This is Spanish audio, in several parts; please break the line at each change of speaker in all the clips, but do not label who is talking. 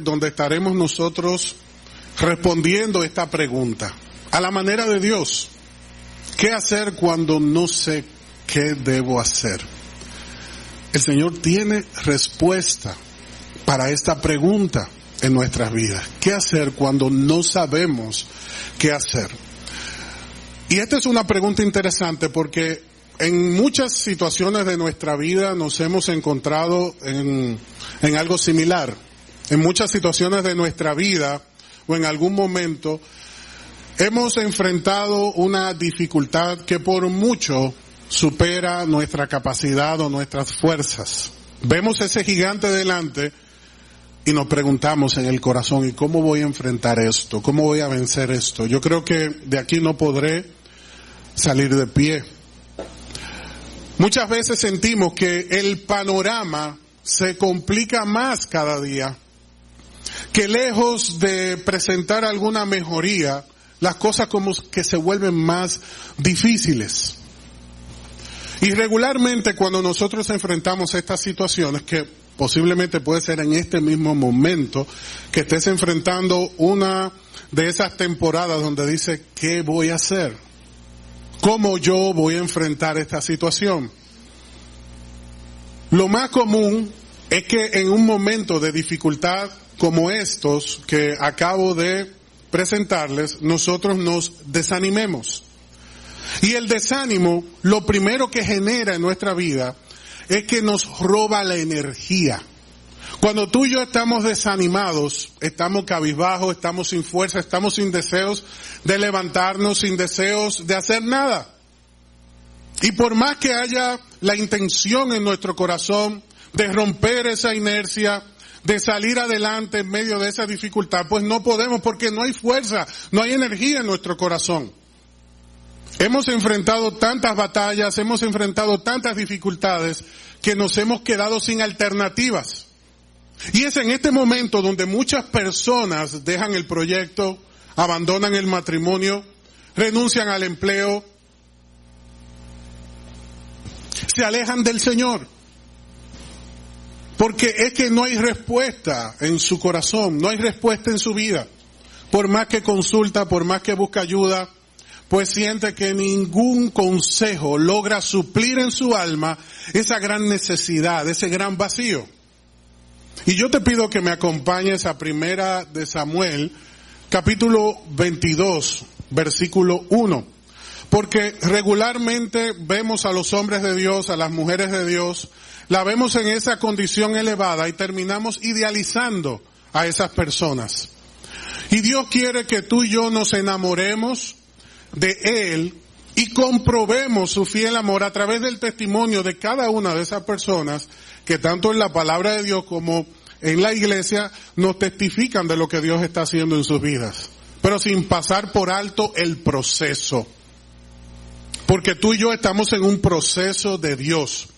donde estaremos nosotros respondiendo esta pregunta a la manera de Dios. ¿Qué hacer cuando no sé qué debo hacer? El Señor tiene respuesta para esta pregunta en nuestras vidas. ¿Qué hacer cuando no sabemos qué hacer? Y esta es una pregunta interesante porque en muchas situaciones de nuestra vida nos hemos encontrado en, en algo similar. En muchas situaciones de nuestra vida o en algún momento hemos enfrentado una dificultad que por mucho supera nuestra capacidad o nuestras fuerzas. Vemos ese gigante delante y nos preguntamos en el corazón, ¿y cómo voy a enfrentar esto? ¿Cómo voy a vencer esto? Yo creo que de aquí no podré salir de pie. Muchas veces sentimos que el panorama se complica más cada día, que lejos de presentar alguna mejoría, las cosas como que se vuelven más difíciles. Y regularmente cuando nosotros enfrentamos estas situaciones, que posiblemente puede ser en este mismo momento, que estés enfrentando una de esas temporadas donde dice, ¿qué voy a hacer? ¿Cómo yo voy a enfrentar esta situación? Lo más común es que en un momento de dificultad como estos que acabo de presentarles, nosotros nos desanimemos. Y el desánimo, lo primero que genera en nuestra vida es que nos roba la energía. Cuando tú y yo estamos desanimados, estamos cabizbajos, estamos sin fuerza, estamos sin deseos de levantarnos, sin deseos de hacer nada. Y por más que haya la intención en nuestro corazón de romper esa inercia, de salir adelante en medio de esa dificultad, pues no podemos porque no hay fuerza, no hay energía en nuestro corazón. Hemos enfrentado tantas batallas, hemos enfrentado tantas dificultades que nos hemos quedado sin alternativas. Y es en este momento donde muchas personas dejan el proyecto, abandonan el matrimonio, renuncian al empleo, se alejan del Señor. Porque es que no hay respuesta en su corazón, no hay respuesta en su vida. Por más que consulta, por más que busca ayuda, pues siente que ningún consejo logra suplir en su alma esa gran necesidad, ese gran vacío. Y yo te pido que me acompañes a primera de Samuel, capítulo 22, versículo 1. Porque regularmente vemos a los hombres de Dios, a las mujeres de Dios, la vemos en esa condición elevada y terminamos idealizando a esas personas. Y Dios quiere que tú y yo nos enamoremos de Él y comprobemos su fiel amor a través del testimonio de cada una de esas personas que tanto en la palabra de Dios como en la iglesia nos testifican de lo que Dios está haciendo en sus vidas. Pero sin pasar por alto el proceso. Porque tú y yo estamos en un proceso de Dios.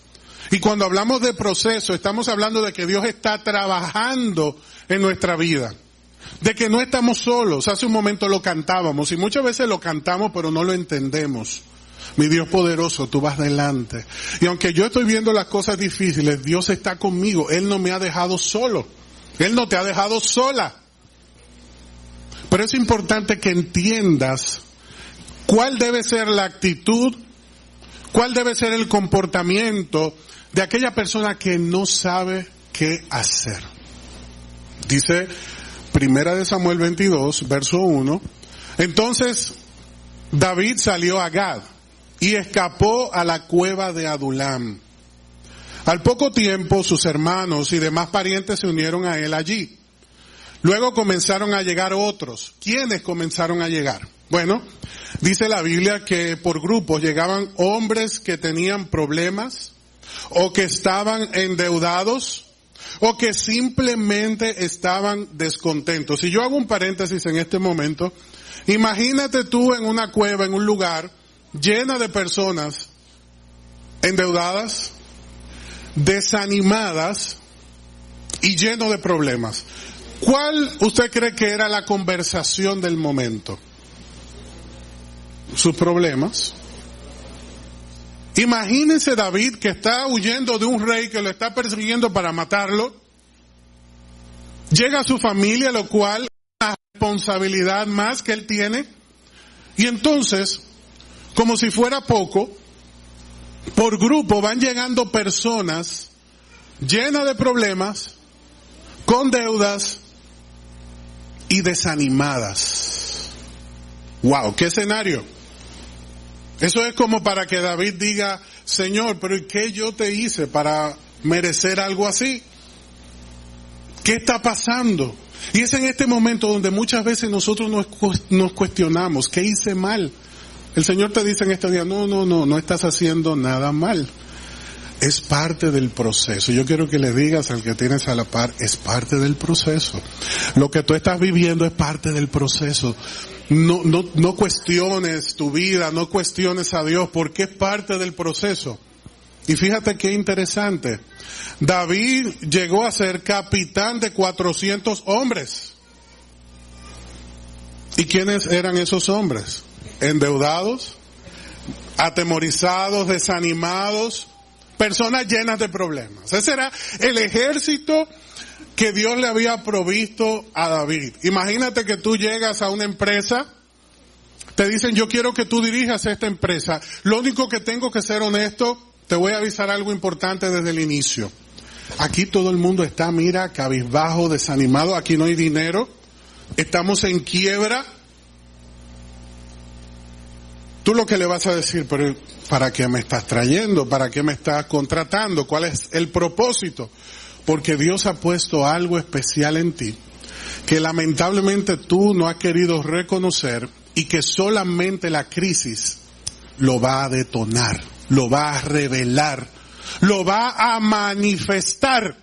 Y cuando hablamos de proceso, estamos hablando de que Dios está trabajando en nuestra vida. De que no estamos solos. Hace un momento lo cantábamos y muchas veces lo cantamos pero no lo entendemos. Mi Dios poderoso, tú vas delante. Y aunque yo estoy viendo las cosas difíciles, Dios está conmigo. Él no me ha dejado solo. Él no te ha dejado sola. Pero es importante que entiendas cuál debe ser la actitud, cuál debe ser el comportamiento de aquella persona que no sabe qué hacer. Dice Primera de Samuel 22, verso 1. Entonces David salió a Gad y escapó a la cueva de Adulam. Al poco tiempo sus hermanos y demás parientes se unieron a él allí. Luego comenzaron a llegar otros. ¿Quiénes comenzaron a llegar? Bueno, dice la Biblia que por grupos llegaban hombres que tenían problemas, o que estaban endeudados o que simplemente estaban descontentos. Si yo hago un paréntesis en este momento, imagínate tú en una cueva, en un lugar llena de personas endeudadas, desanimadas y lleno de problemas. ¿Cuál usted cree que era la conversación del momento? Sus problemas, Imagínense David que está huyendo de un rey que lo está persiguiendo para matarlo. Llega a su familia, lo cual es una responsabilidad más que él tiene. Y entonces, como si fuera poco, por grupo van llegando personas llenas de problemas, con deudas y desanimadas. Wow, qué escenario. Eso es como para que David diga, Señor, pero ¿qué yo te hice para merecer algo así? ¿Qué está pasando? Y es en este momento donde muchas veces nosotros nos, cuestionamos, ¿qué hice mal? El Señor te dice en este día, no, no, no, no estás haciendo nada mal. Es parte del proceso. Yo quiero que le digas al que tienes a la par, es parte del proceso. Lo que tú estás viviendo es parte del proceso. No, no, no cuestiones tu vida, no cuestiones a Dios, porque es parte del proceso. Y fíjate qué interesante. David llegó a ser capitán de 400 hombres. ¿Y quiénes eran esos hombres? endeudados, atemorizados, desanimados, personas llenas de problemas. Ese era el ejército que Dios le había provisto a David. Imagínate que tú llegas a una empresa, te dicen yo quiero que tú dirijas esta empresa. Lo único que tengo que ser honesto, te voy a avisar algo importante desde el inicio. Aquí todo el mundo está, mira, cabizbajo, desanimado, aquí no hay dinero, estamos en quiebra, Tú lo que le vas a decir, pero ¿para qué me estás trayendo? ¿Para qué me estás contratando? ¿Cuál es el propósito? Porque Dios ha puesto algo especial en ti que lamentablemente tú no has querido reconocer y que solamente la crisis lo va a detonar, lo va a revelar, lo va a manifestar.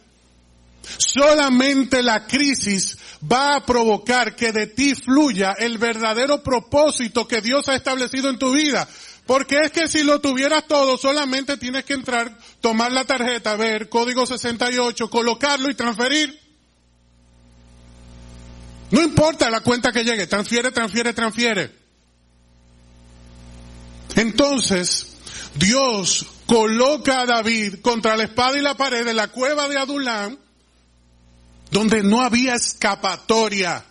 Solamente la crisis va a provocar que de ti fluya el verdadero propósito que Dios ha establecido en tu vida. Porque es que si lo tuvieras todo, solamente tienes que entrar, tomar la tarjeta, ver código 68, colocarlo y transferir. No importa la cuenta que llegue, transfiere, transfiere, transfiere. Entonces, Dios coloca a David contra la espada y la pared de la cueva de Adulán, donde no había escapatoria.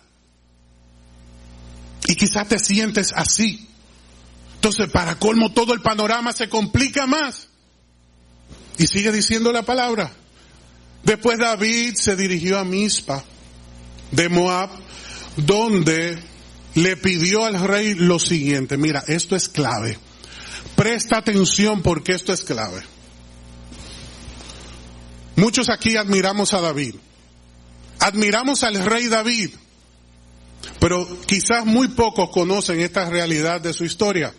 Y quizás te sientes así. Entonces, para colmo, todo el panorama se complica más. Y sigue diciendo la palabra. Después David se dirigió a Mispa de Moab, donde le pidió al rey lo siguiente. Mira, esto es clave. Presta atención porque esto es clave. Muchos aquí admiramos a David. Admiramos al rey David, pero quizás muy pocos conocen esta realidad de su historia.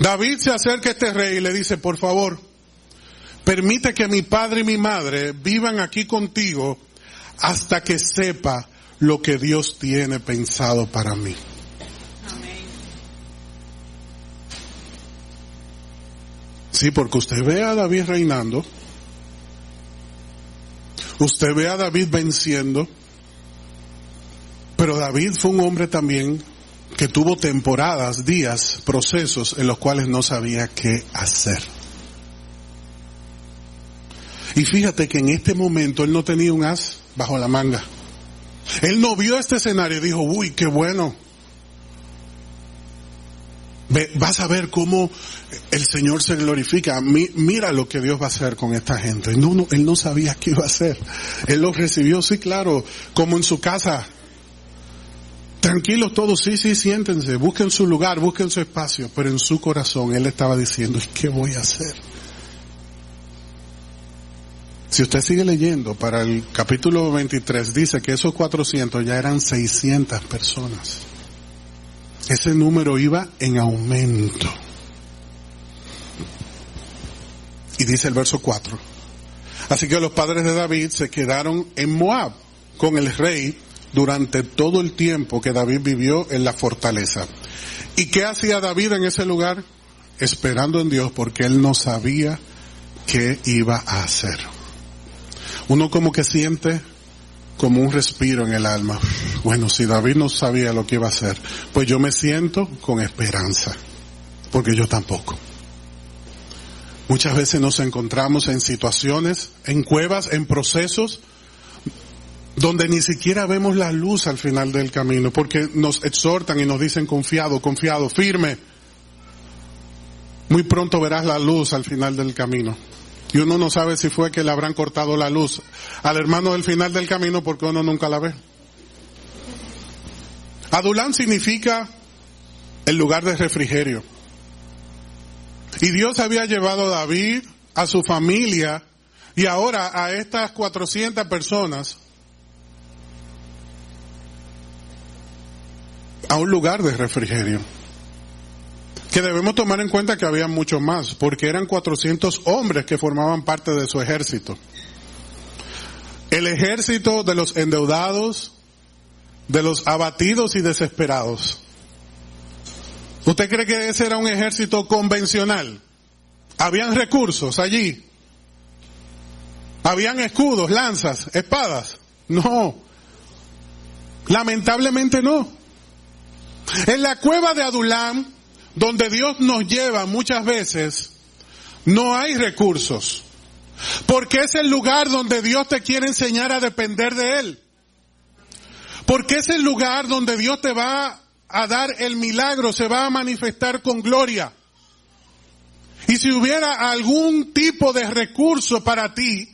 David se acerca a este rey y le dice, por favor, permite que mi padre y mi madre vivan aquí contigo hasta que sepa lo que Dios tiene pensado para mí. Sí, porque usted ve a David reinando, Usted ve a David venciendo, pero David fue un hombre también que tuvo temporadas, días, procesos en los cuales no sabía qué hacer. Y fíjate que en este momento él no tenía un as bajo la manga. Él no vio este escenario y dijo, uy, qué bueno, vas a ver cómo el Señor se glorifica. mira lo que Dios va a hacer con esta gente. No, no, él no sabía qué iba a hacer. Él lo recibió, sí, claro, como en su casa. Tranquilos todos, sí, sí, siéntense, busquen su lugar, busquen su espacio, pero en su corazón él estaba diciendo, ¿qué voy a hacer? Si usted sigue leyendo, para el capítulo 23 dice que esos 400 ya eran 600 personas ese número iba en aumento. Y dice el verso 4. Así que los padres de David se quedaron en Moab con el rey durante todo el tiempo que David vivió en la fortaleza. ¿Y qué hacía David en ese lugar? Esperando en Dios porque él no sabía qué iba a hacer. Uno como que siente como un respiro en el alma. Bueno, si David no sabía lo que iba a hacer, pues yo me siento con esperanza, porque yo tampoco. Muchas veces nos encontramos en situaciones, en cuevas, en procesos, donde ni siquiera vemos la luz al final del camino, porque nos exhortan y nos dicen confiado, confiado, firme. Muy pronto verás la luz al final del camino. Y uno no sabe si fue que le habrán cortado la luz al hermano del final del camino porque uno nunca la ve. Adulán significa el lugar de refrigerio. Y Dios había llevado a David, a su familia y ahora a estas 400 personas a un lugar de refrigerio. Que debemos tomar en cuenta que había mucho más, porque eran 400 hombres que formaban parte de su ejército. El ejército de los endeudados, de los abatidos y desesperados. ¿Usted cree que ese era un ejército convencional? ¿Habían recursos allí? ¿Habían escudos, lanzas, espadas? No. Lamentablemente no. En la cueva de Adulam, donde Dios nos lleva muchas veces, no hay recursos. Porque es el lugar donde Dios te quiere enseñar a depender de Él. Porque es el lugar donde Dios te va a dar el milagro, se va a manifestar con gloria. Y si hubiera algún tipo de recurso para ti,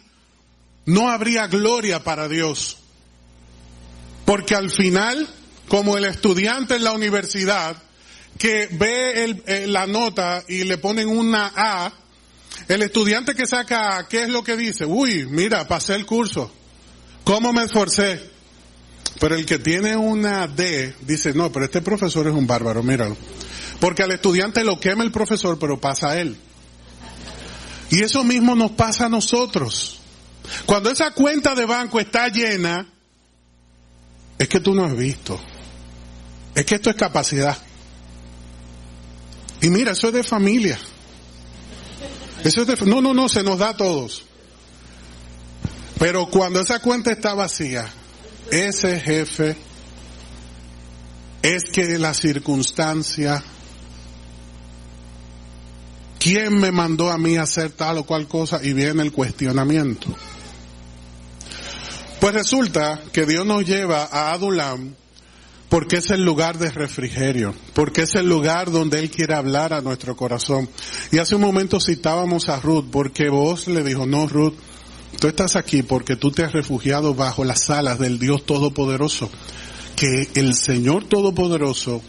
no habría gloria para Dios. Porque al final como el estudiante en la universidad que ve eh, la nota y le ponen una A, el estudiante que saca A, ¿qué es lo que dice? Uy, mira, pasé el curso. ¿Cómo me esforcé? Pero el que tiene una D dice, no, pero este profesor es un bárbaro, míralo. Porque al estudiante lo quema el profesor, pero pasa a él. Y eso mismo nos pasa a nosotros. Cuando esa cuenta de banco está llena, es que tú no has visto. Es que esto es capacidad. Y mira, eso es de familia. Eso es de, no, no, no, se nos da a todos. Pero cuando esa cuenta está vacía, ese jefe es que la circunstancia, ¿quién me mandó a mí hacer tal o cual cosa? Y viene el cuestionamiento. Pues resulta que Dios nos lleva a Adulam porque es el lugar de refrigerio, porque es el lugar donde Él quiere hablar a nuestro corazón. Y hace un momento citábamos a Ruth, porque vos le dijo, no Ruth, tú estás aquí porque tú te has refugiado bajo las alas del Dios Todopoderoso. Que el Señor Todopoderoso,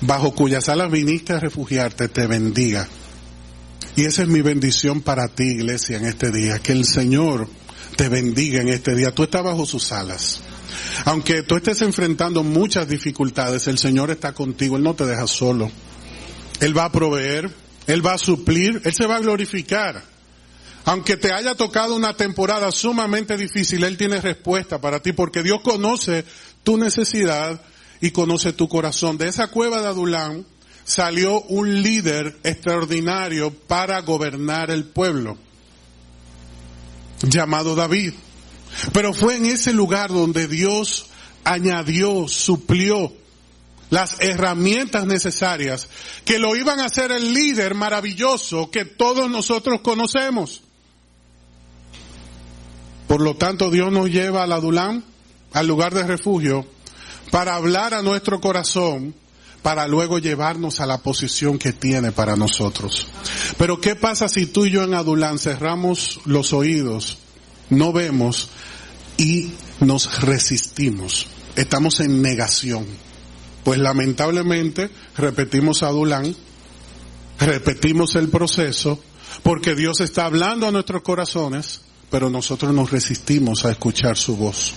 bajo cuyas alas viniste a refugiarte, te bendiga. Y esa es mi bendición para ti, iglesia, en este día. Que el Señor te bendiga en este día. Tú estás bajo sus alas. Aunque tú estés enfrentando muchas dificultades, el Señor está contigo, Él no te deja solo. Él va a proveer, Él va a suplir, Él se va a glorificar. Aunque te haya tocado una temporada sumamente difícil, Él tiene respuesta para ti porque Dios conoce tu necesidad y conoce tu corazón. De esa cueva de Adulán salió un líder extraordinario para gobernar el pueblo, llamado David. Pero fue en ese lugar donde Dios añadió, suplió las herramientas necesarias que lo iban a hacer el líder maravilloso que todos nosotros conocemos. Por lo tanto, Dios nos lleva al Adulán, al lugar de refugio, para hablar a nuestro corazón, para luego llevarnos a la posición que tiene para nosotros. Pero ¿qué pasa si tú y yo en Adulán cerramos los oídos, no vemos y nos resistimos. Estamos en negación. Pues lamentablemente repetimos a Adulán, repetimos el proceso, porque Dios está hablando a nuestros corazones, pero nosotros nos resistimos a escuchar su voz.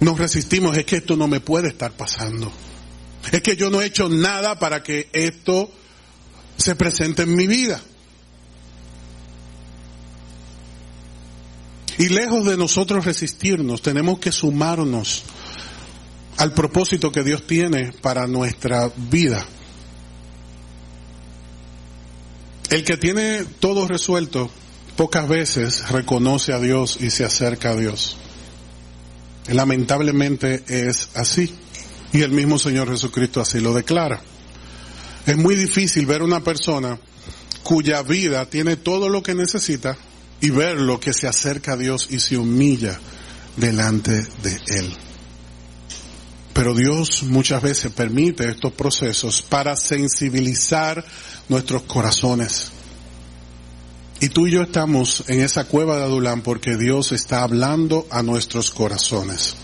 Nos resistimos, es que esto no me puede estar pasando. Es que yo no he hecho nada para que esto se presente en mi vida. Y lejos de nosotros resistirnos, tenemos que sumarnos al propósito que Dios tiene para nuestra vida. El que tiene todo resuelto pocas veces reconoce a Dios y se acerca a Dios. Lamentablemente es así. Y el mismo Señor Jesucristo así lo declara. Es muy difícil ver una persona cuya vida tiene todo lo que necesita, y verlo que se acerca a Dios y se humilla delante de Él. Pero Dios muchas veces permite estos procesos para sensibilizar nuestros corazones. Y tú y yo estamos en esa cueva de Adulán porque Dios está hablando a nuestros corazones.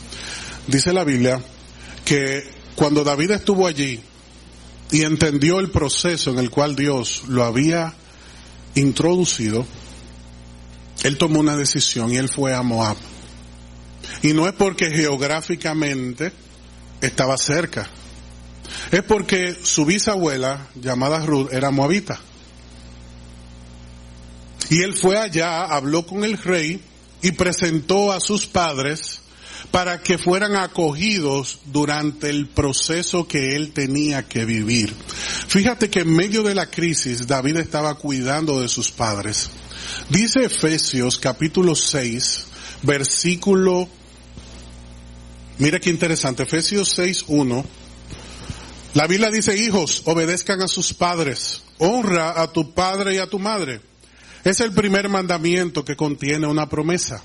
Dice la Biblia que cuando David estuvo allí y entendió el proceso en el cual Dios lo había introducido, él tomó una decisión y él fue a Moab. Y no es porque geográficamente estaba cerca, es porque su bisabuela, llamada Ruth, era moabita. Y él fue allá, habló con el rey y presentó a sus padres para que fueran acogidos durante el proceso que él tenía que vivir. Fíjate que en medio de la crisis David estaba cuidando de sus padres. Dice Efesios capítulo 6, versículo, mira qué interesante, Efesios 6, 1. La Biblia dice, hijos, obedezcan a sus padres, honra a tu padre y a tu madre. Es el primer mandamiento que contiene una promesa.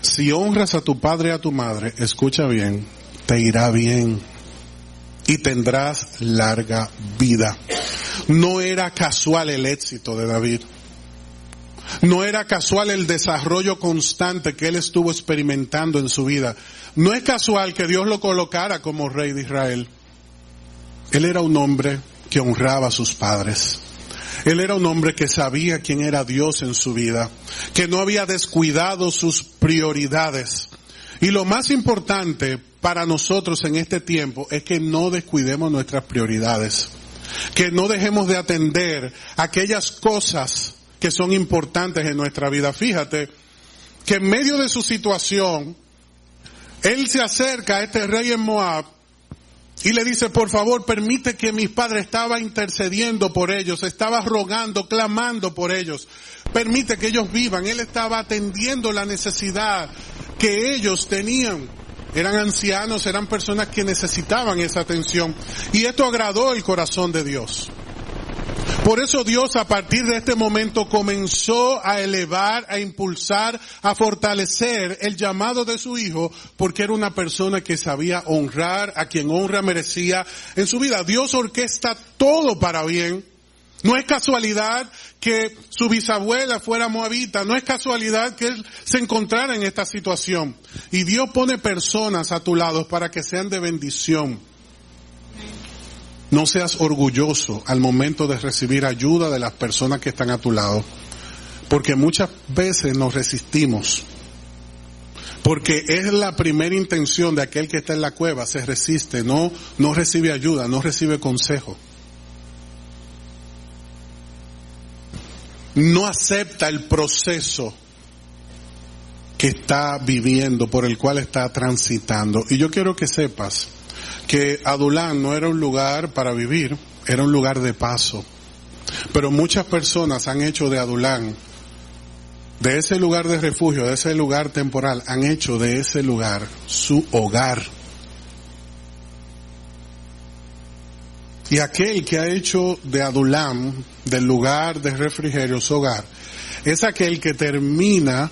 Si honras a tu padre y a tu madre, escucha bien, te irá bien y tendrás larga vida. No era casual el éxito de David. No era casual el desarrollo constante que él estuvo experimentando en su vida. No es casual que Dios lo colocara como rey de Israel. Él era un hombre que honraba a sus padres. Él era un hombre que sabía quién era Dios en su vida, que no había descuidado sus prioridades. Y lo más importante para nosotros en este tiempo es que no descuidemos nuestras prioridades, que no dejemos de atender aquellas cosas que son importantes en nuestra vida. Fíjate que en medio de su situación, él se acerca a este rey en Moab y le dice, por favor, permite que mis padres estaba intercediendo por ellos, estaba rogando, clamando por ellos. Permite que ellos vivan. Él estaba atendiendo la necesidad que ellos tenían. Eran ancianos, eran personas que necesitaban esa atención. Y esto agradó el corazón de Dios. Por eso Dios a partir de este momento comenzó a elevar, a impulsar, a fortalecer el llamado de su hijo, porque era una persona que sabía honrar a quien honra merecía en su vida. Dios orquesta todo para bien. No es casualidad que su bisabuela fuera moabita, no es casualidad que él se encontrara en esta situación. Y Dios pone personas a tu lado para que sean de bendición. No seas orgulloso al momento de recibir ayuda de las personas que están a tu lado, porque muchas veces nos resistimos, porque es la primera intención de aquel que está en la cueva, se resiste, no, no recibe ayuda, no recibe consejo. No acepta el proceso que está viviendo, por el cual está transitando. Y yo quiero que sepas, que Adulán no era un lugar para vivir, era un lugar de paso. Pero muchas personas han hecho de Adulán, de ese lugar de refugio, de ese lugar temporal, han hecho de ese lugar su hogar. Y aquel que ha hecho de Adulán, del lugar de refrigerio, su hogar, es aquel que termina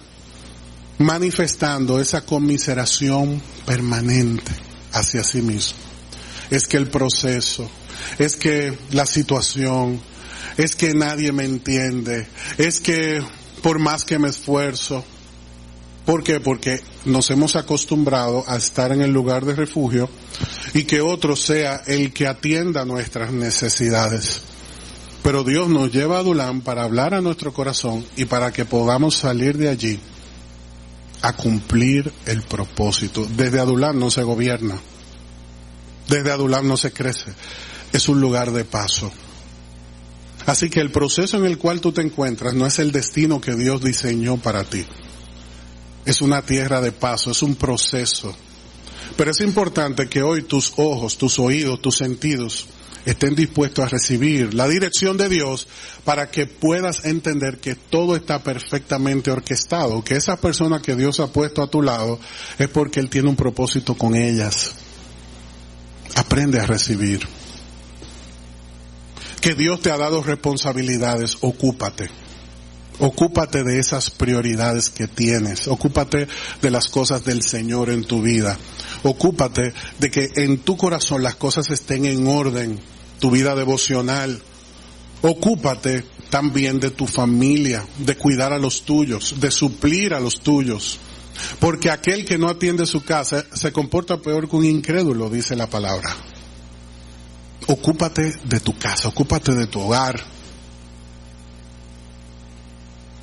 manifestando esa conmiseración permanente hacia sí mismo es que el proceso, es que la situación, es que nadie me entiende, es que por más que me esfuerzo, ¿por qué? Porque nos hemos acostumbrado a estar en el lugar de refugio y que otro sea el que atienda nuestras necesidades. Pero Dios nos lleva a Adulán para hablar a nuestro corazón y para que podamos salir de allí a cumplir el propósito. Desde Adulán no se gobierna. Desde Adulam no se crece. Es un lugar de paso. Así que el proceso en el cual tú te encuentras no es el destino que Dios diseñó para ti. Es una tierra de paso, es un proceso. Pero es importante que hoy tus ojos, tus oídos, tus sentidos estén dispuestos a recibir la dirección de Dios para que puedas entender que todo está perfectamente orquestado, que esa persona que Dios ha puesto a tu lado es porque Él tiene un propósito con ellas. Aprende a recibir. Que Dios te ha dado responsabilidades, ocúpate. Ocúpate de esas prioridades que tienes. Ocúpate de las cosas del Señor en tu vida. Ocúpate de que en tu corazón las cosas estén en orden. Tu vida devocional. Ocúpate también de tu familia, de cuidar a los tuyos, de suplir a los tuyos. Porque aquel que no atiende su casa se comporta peor que un incrédulo, dice la palabra. Ocúpate de tu casa, ocúpate de tu hogar,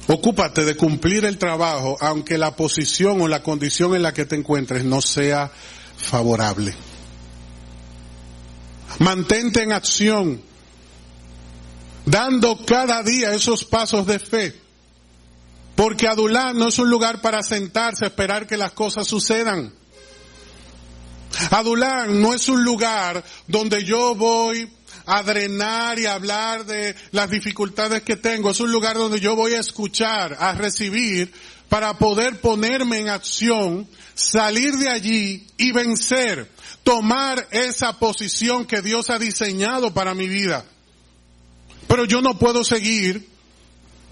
Ocúpate de cumplir el trabajo aunque la posición o la condición en la que te encuentres no sea favorable. Mantente en acción, dando cada día esos pasos de fe. Porque Adulán no es un lugar para sentarse a esperar que las cosas sucedan. Adulán no es un lugar donde yo voy a drenar y hablar de las dificultades que tengo. Es un lugar donde yo voy a escuchar, a recibir, para poder ponerme en acción, salir de allí y vencer, tomar esa posición que Dios ha diseñado para mi vida. Pero yo no puedo seguir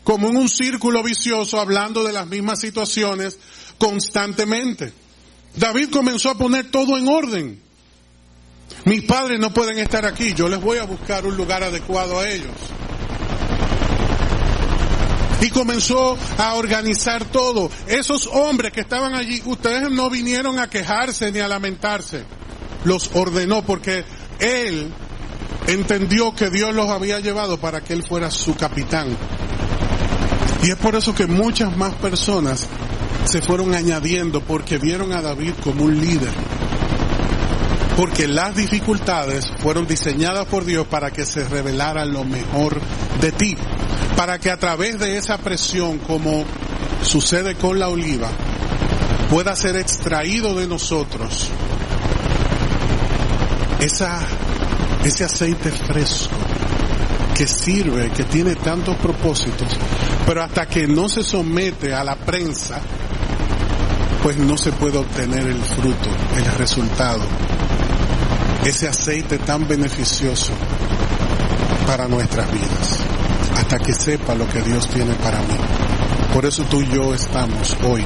como en un círculo vicioso hablando de las mismas situaciones constantemente. David comenzó a poner todo en orden. Mis padres no pueden estar aquí, yo les voy a buscar un lugar adecuado a ellos. Y comenzó a organizar todo. Esos hombres que estaban allí, ustedes no vinieron a quejarse ni a lamentarse. Los ordenó porque él entendió que Dios los había llevado para que él fuera su capitán. Y es por eso que muchas más personas se fueron añadiendo porque vieron a David como un líder porque las dificultades fueron diseñadas por Dios para que se revelara lo mejor de ti. Para que a través de esa presión, como sucede con la oliva, pueda ser extraído de nosotros ese aceite fresco que sirve, que tiene tantos propósitos, pero hasta que no se somete a la prensa, pues no se puede obtener el fruto, el resultado ese aceite tan beneficioso para nuestras vidas, hasta que sepa lo que Dios tiene para mí. Por eso tú y yo estamos hoy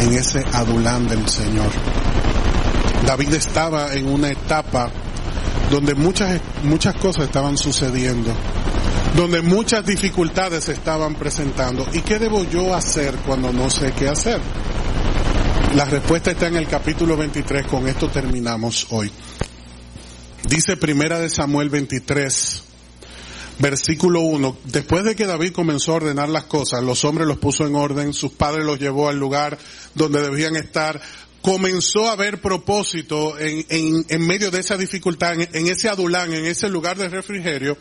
en ese adulán del Señor. David estaba en una etapa donde muchas, muchas cosas estaban sucediendo, donde muchas dificultades se estaban presentando. ¿Y qué debo yo hacer cuando no sé qué hacer? La respuesta está en el capítulo 23, con esto terminamos hoy. Dice Primera de Samuel 23, versículo 1, después de que David comenzó a ordenar las cosas, los hombres los puso en orden, sus padres los llevó al lugar donde debían estar, comenzó a haber propósito en, en, medio de esa dificultad, en, en ese adulán, en ese lugar de refrigerio,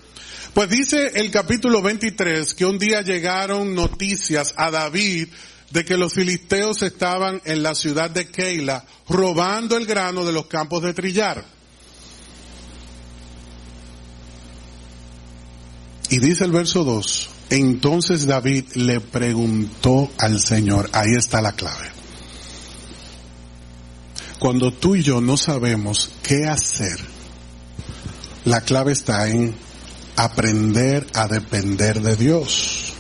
pues dice el capítulo 23 que un día llegaron noticias a David de que los filisteos estaban en la ciudad de Keila robando el grano de los campos de trillar. Y dice el verso 2, entonces David le preguntó al Señor, ahí está la clave. Cuando tú y yo no sabemos qué hacer, la clave está en aprender a depender de Dios.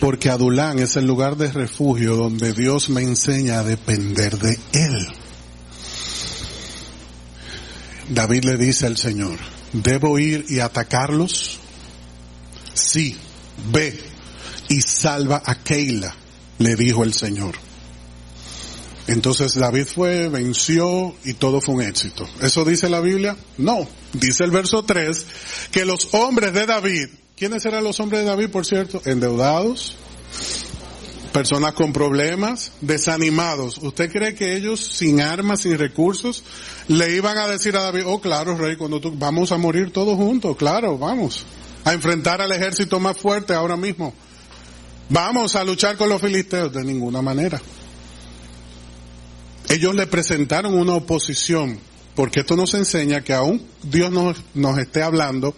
Porque Adulán es el lugar de refugio donde Dios me enseña a depender de Él. David le dice al Señor, ¿debo ir y atacarlos? sí, ve y salva a Keila, le dijo el Señor. Entonces David fue, venció y todo fue un éxito. ¿Eso dice la Biblia? No. Dice el verso 3 que los hombres de David, ¿quiénes eran los hombres de David, por cierto? Endeudados, personas con problemas, desanimados. ¿Usted cree que ellos sin armas, sin recursos, le iban a decir a David, oh claro, rey, cuando tú, vamos a morir todos juntos, claro, vamos a enfrentar al ejército más fuerte ahora mismo. Vamos a luchar con los filisteos de ninguna manera. Ellos le presentaron una oposición, porque esto nos enseña que aún Dios nos, nos esté hablando,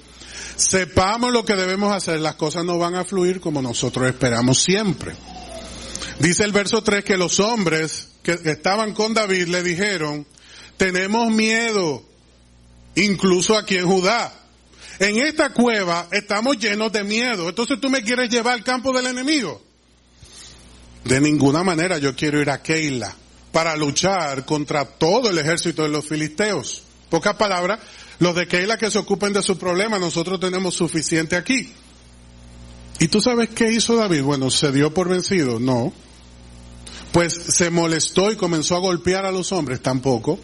sepamos lo que debemos hacer, las cosas no van a fluir como nosotros esperamos siempre. Dice el verso 3 que los hombres que estaban con David le dijeron, tenemos miedo, incluso aquí en Judá en esta cueva estamos llenos de miedo. Entonces tú me quieres llevar al campo del enemigo. De ninguna manera yo quiero ir a Keila para luchar contra todo el ejército de los filisteos. Pocas palabras, los de Keila que se ocupen de su problema, nosotros tenemos suficiente aquí. ¿Y tú sabes qué hizo David? Bueno, ¿se dio por vencido? No. Pues se molestó y comenzó a golpear a los hombres, tampoco.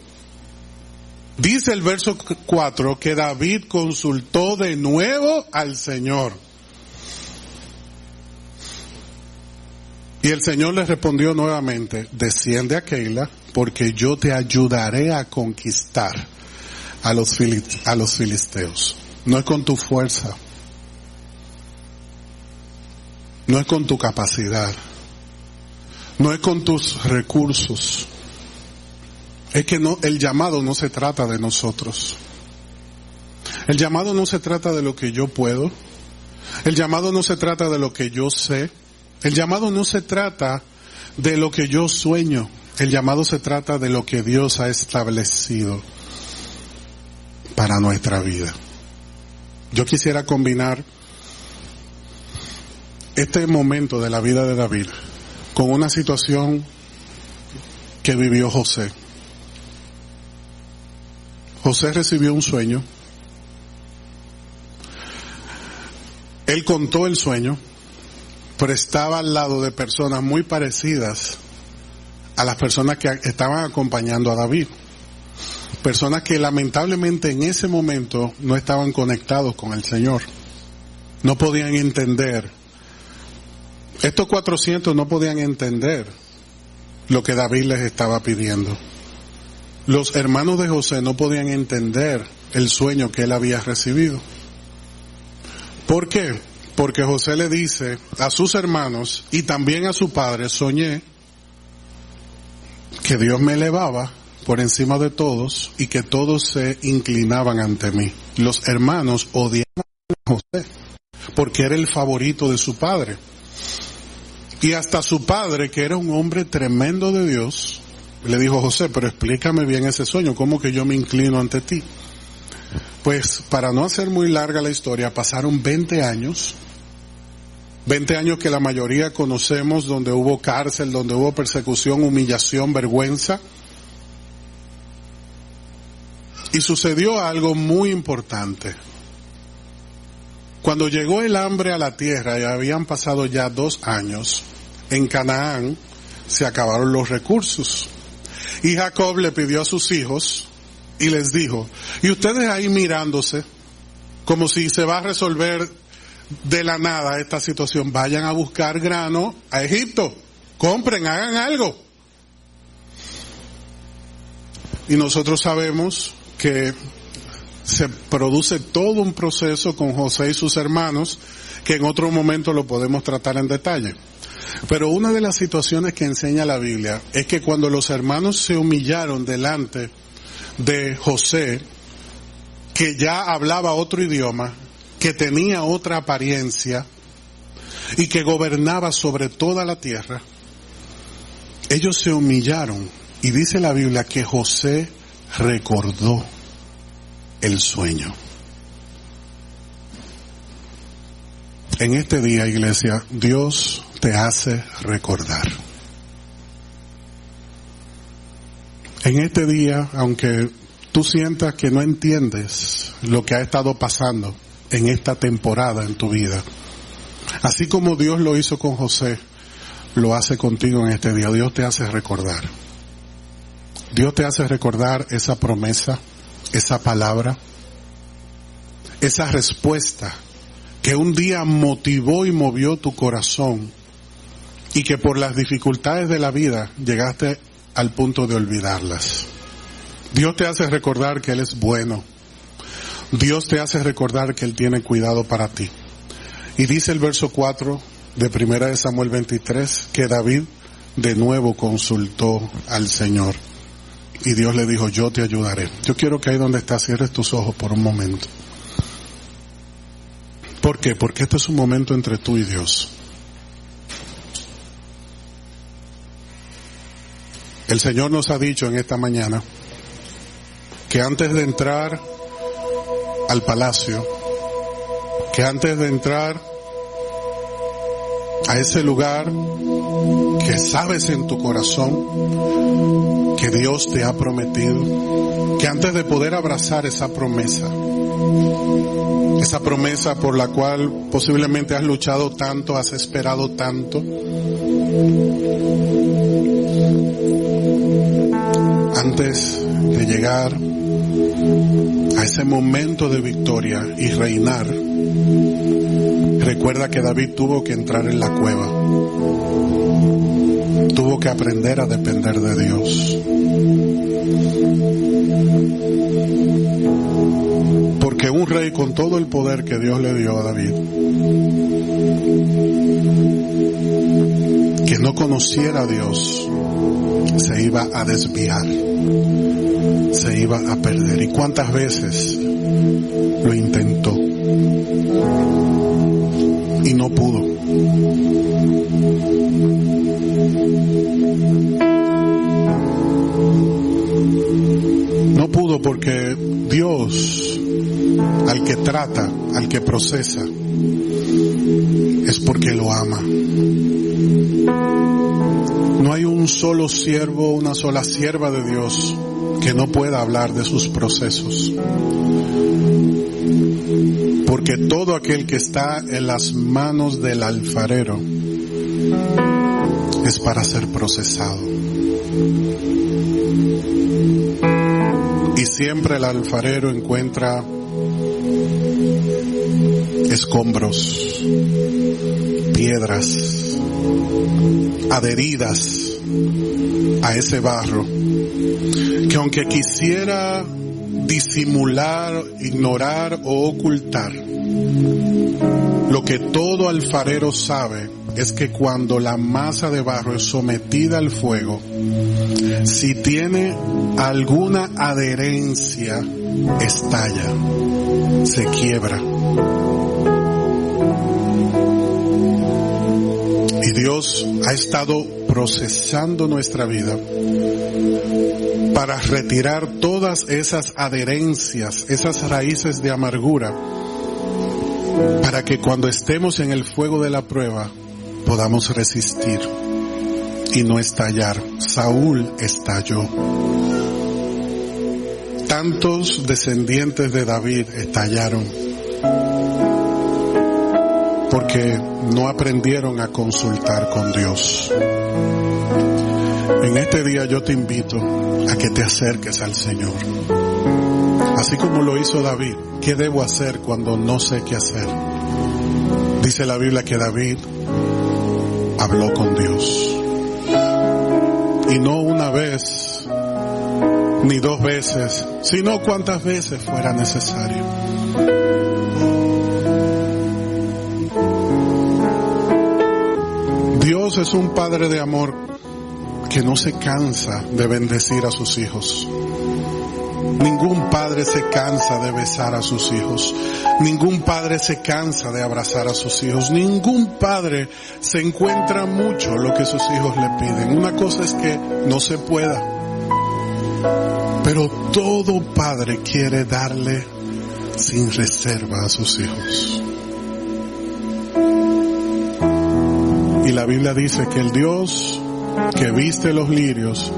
Dice el verso 4 que David consultó de nuevo al Señor. Y el Señor le respondió nuevamente, desciende a Keila porque yo te ayudaré a conquistar a los, a los filisteos. No es con tu fuerza, no es con tu capacidad, no es con tus recursos. Es que no, el llamado no se trata de nosotros. El llamado no se trata de lo que yo puedo. El llamado no se trata de lo que yo sé. El llamado no se trata de lo que yo sueño. El llamado se trata de lo que Dios ha establecido para nuestra vida. Yo quisiera combinar este momento de la vida de David con una situación que vivió José. José recibió un sueño. Él contó el sueño pero estaba al lado de personas muy parecidas a las personas que estaban acompañando a David. Personas que lamentablemente en ese momento no estaban conectados con el Señor. No podían entender. Estos 400 no podían entender lo que David les estaba pidiendo. Los hermanos de José no podían entender el sueño que él había recibido. ¿Por qué? Porque José le dice a sus hermanos y también a su padre, soñé que Dios me elevaba por encima de todos y que todos se inclinaban ante mí. Los hermanos odiaban a José porque era el favorito de su padre. Y hasta su padre, que era un hombre tremendo de Dios, le dijo, José, pero explícame bien ese sueño, ¿cómo que yo me inclino ante ti? Pues para no hacer muy larga la historia, pasaron 20 años, 20 años que la mayoría conocemos, donde hubo cárcel, donde hubo persecución, humillación, vergüenza. Y sucedió algo muy importante. Cuando llegó el hambre a la tierra y habían pasado ya dos años, en Canaán se acabaron los recursos. Y Jacob le pidió a sus hijos y les dijo, y ustedes ahí mirándose, como si se va a resolver de la nada esta situación, vayan a buscar grano a Egipto, compren, hagan algo. Y nosotros sabemos que se produce todo un proceso con José y sus hermanos, que en otro momento lo podemos tratar en detalle. Pero una de las situaciones que enseña la Biblia es que cuando los hermanos se humillaron delante de José, que ya hablaba otro idioma, que tenía otra apariencia y que gobernaba sobre toda la tierra, ellos se humillaron y dice la Biblia que José recordó el sueño. En este día, iglesia, Dios te hace recordar. En este día, aunque tú sientas que no entiendes lo que ha estado pasando en esta temporada en tu vida, así como Dios lo hizo con José, lo hace contigo en este día. Dios te hace recordar. Dios te hace recordar esa promesa, esa palabra, esa respuesta que un día motivó y movió tu corazón y que por las dificultades de la vida llegaste al punto de olvidarlas. Dios te hace recordar que Él es bueno. Dios te hace recordar que Él tiene cuidado para ti. Y dice el verso 4 de primera de Samuel 23 que David de nuevo consultó al Señor. Y Dios le dijo, yo te ayudaré. Yo quiero que ahí donde estás cierres tus ojos por un momento. ¿Por qué? Porque este es un momento entre tú y Dios. El Señor nos ha dicho en esta mañana que antes de entrar al palacio, que antes de entrar a ese lugar que sabes en tu corazón que Dios te ha prometido, que antes de poder abrazar esa promesa, esa promesa por la cual posiblemente has luchado tanto, has esperado tanto, antes de llegar ese momento de victoria y reinar, recuerda que David tuvo que entrar en la cueva, tuvo que aprender a depender de Dios. Porque un rey con todo el poder que Dios le dio a David, que no conociera a Dios, se iba a desviar, se iba a perder. ¿Y cuántas veces lo intentó? Y no pudo. No pudo porque Dios, al que trata, al que procesa, es porque lo ama. No hay un solo siervo, una sola sierva de Dios que no pueda hablar de sus procesos. Porque todo aquel que está en las manos del alfarero es para ser procesado. Y siempre el alfarero encuentra escombros, piedras, adheridas a ese barro, que aunque quisiera disimular, ignorar o ocultar, lo que todo alfarero sabe es que cuando la masa de barro es sometida al fuego, si tiene alguna adherencia, estalla, se quiebra. Y Dios ha estado procesando nuestra vida para retirar todas esas adherencias, esas raíces de amargura, para que cuando estemos en el fuego de la prueba podamos resistir y no estallar. Saúl estalló. Tantos descendientes de David estallaron porque no aprendieron a consultar con Dios. Día yo te invito a que te acerques al Señor. Así como lo hizo David, ¿qué debo hacer cuando no sé qué hacer? Dice la Biblia que David habló con Dios. Y no una vez, ni dos veces, sino cuantas veces fuera necesario. Dios es un Padre de amor que no se cansa de bendecir a sus hijos. Ningún padre se cansa de besar a sus hijos. Ningún padre se cansa de abrazar a sus hijos. Ningún padre se encuentra mucho lo que sus hijos le piden. Una cosa es que no se pueda. Pero todo padre quiere darle sin reserva a sus hijos. Y la Biblia dice que el Dios que viste los lirios,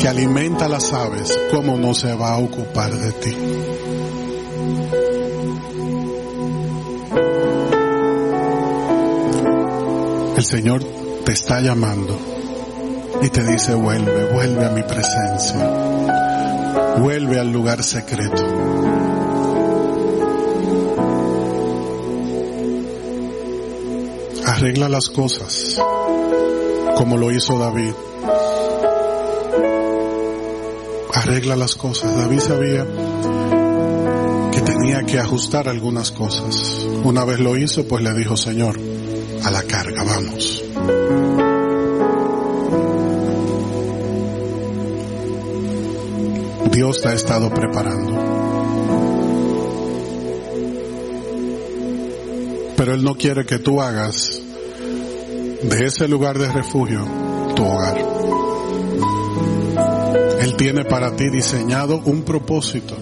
que alimenta las aves, ¿cómo no se va a ocupar de ti? El Señor te está llamando y te dice, vuelve, vuelve a mi presencia, vuelve al lugar secreto. Arregla las cosas como lo hizo David. Arregla las cosas. David sabía que tenía que ajustar algunas cosas. Una vez lo hizo, pues le dijo, Señor, a la carga, vamos. Dios te ha estado preparando. Pero Él no quiere que tú hagas de ese lugar de refugio tu hogar. Él tiene para ti diseñado un propósito.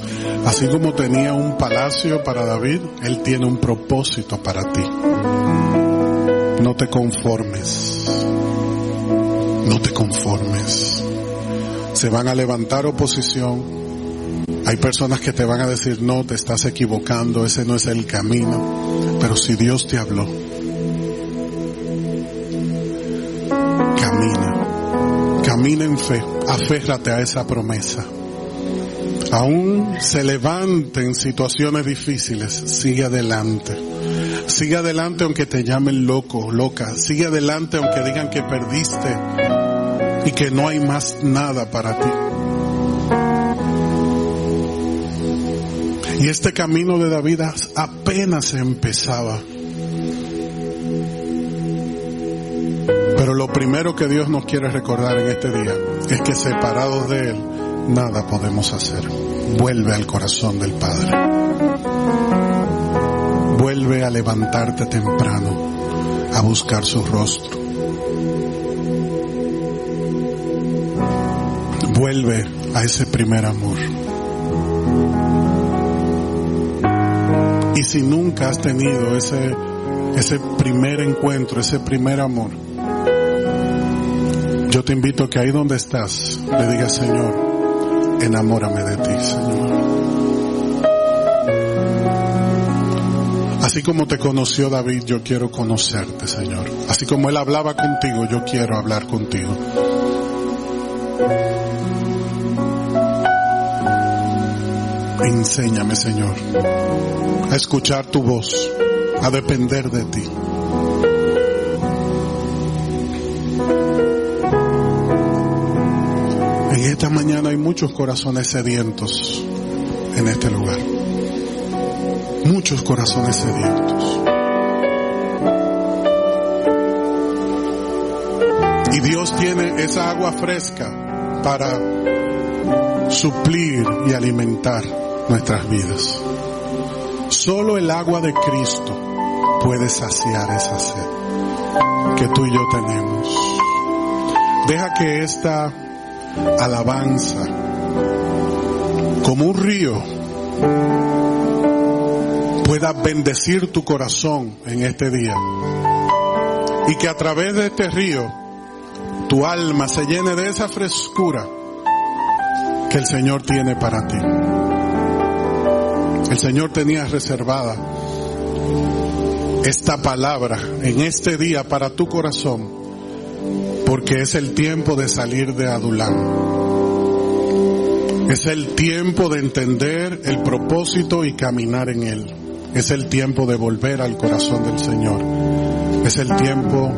Así como tenía un palacio para David, Él tiene un propósito para ti. No te conformes. No te conformes. Se van a levantar oposición. Hay personas que te van a decir, no, te estás equivocando, ese no es el camino. Pero si Dios te habló, camina. En fe. Aférrate a esa promesa. Aún se levanten situaciones difíciles, sigue adelante. Sigue adelante aunque te llamen loco, loca. Sigue adelante aunque digan que perdiste y que no hay más nada para ti. Y este camino de David apenas empezaba. Pero lo primero que Dios nos quiere recordar en este día es que separados de Él, nada podemos hacer. Vuelve al corazón del Padre. Vuelve a levantarte temprano, a buscar su rostro. Vuelve a ese primer amor. Y si nunca has tenido ese, ese primer encuentro, ese primer amor, te invito a que ahí donde estás le digas, Señor, enamórame de ti, Señor. Así como te conoció David, yo quiero conocerte, Señor. Así como Él hablaba contigo, yo quiero hablar contigo. Enséñame, Señor, a escuchar tu voz, a depender de ti. Esta mañana hay muchos corazones sedientos en este lugar. Muchos corazones sedientos. Y Dios tiene esa agua fresca para suplir y alimentar nuestras vidas. Solo el agua de Cristo puede saciar esa sed que tú y yo tenemos. Deja que esta alabanza como un río pueda bendecir tu corazón en este día y que a través de este río tu alma se llene de esa frescura que el Señor tiene para ti. El Señor tenía reservada esta palabra en este día para tu corazón porque es el tiempo de salir de Adulán. Es el tiempo de entender el propósito y caminar en él. Es el tiempo de volver al corazón del Señor. Es el tiempo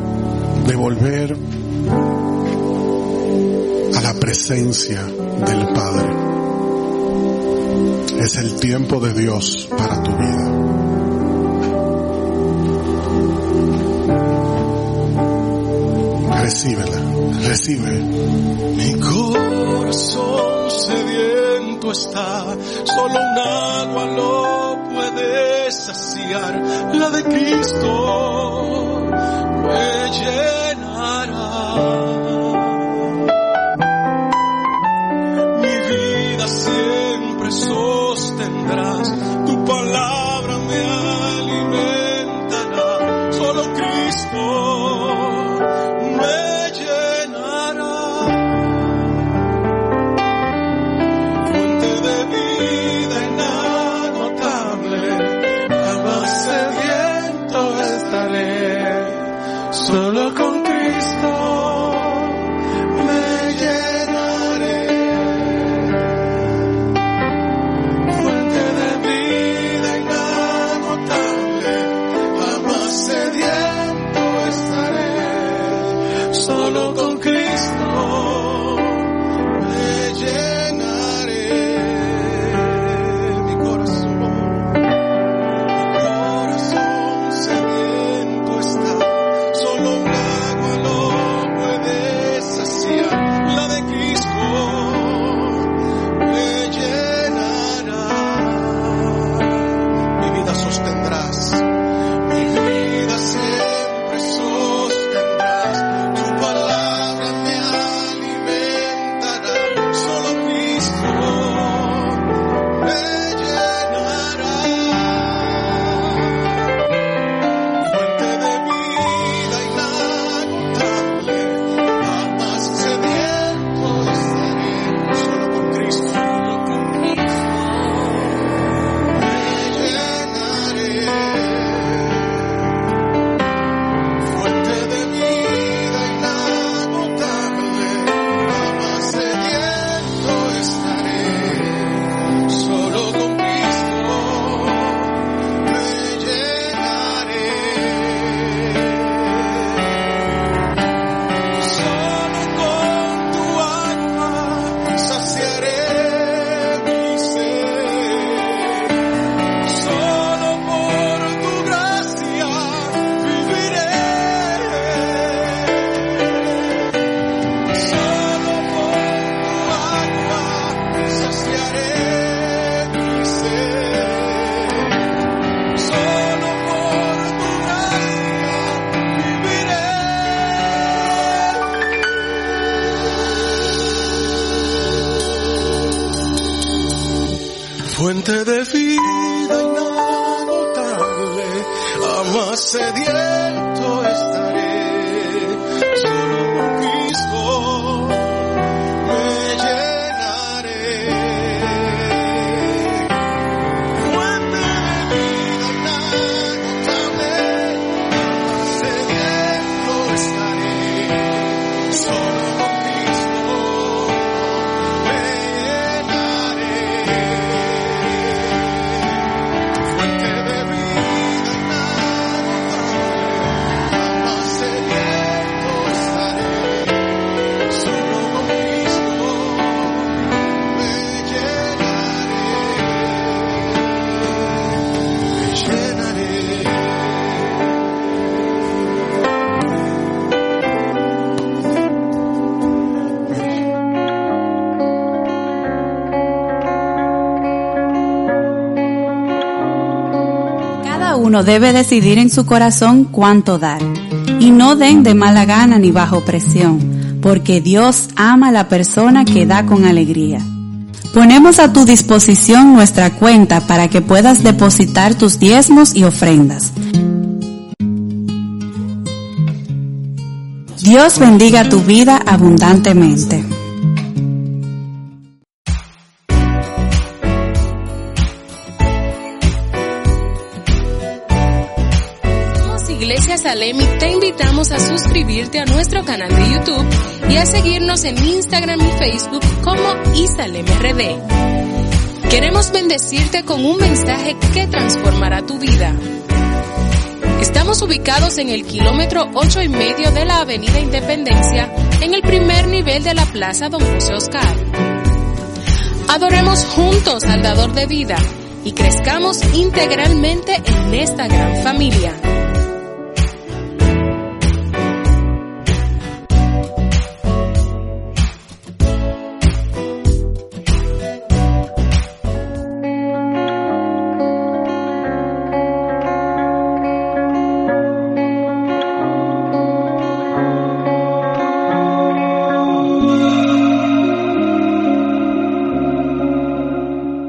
de volver a la presencia del Padre. Es el tiempo de Dios para tu vida. Recíbela, recibe.
Mi corazón sediento está, solo un agua lo puede saciar, la de Cristo me llenará.
Cada uno debe decidir en su corazón cuánto dar. Y no den de mala gana ni bajo presión, porque Dios ama a la persona que da con alegría. Ponemos a tu disposición nuestra cuenta para que puedas depositar tus diezmos y ofrendas. Dios bendiga tu vida abundantemente.
Somos Iglesia Salem y te invitamos a suscribirte a nuestro canal de YouTube y a seguirnos en Instagram y Facebook como IsalemRD. Queremos bendecirte con un mensaje que transformará tu vida. Estamos ubicados en el kilómetro ocho y medio de la Avenida Independencia, en el primer nivel de la Plaza Don José Oscar. Adoremos juntos al dador de vida y crezcamos integralmente en esta gran familia.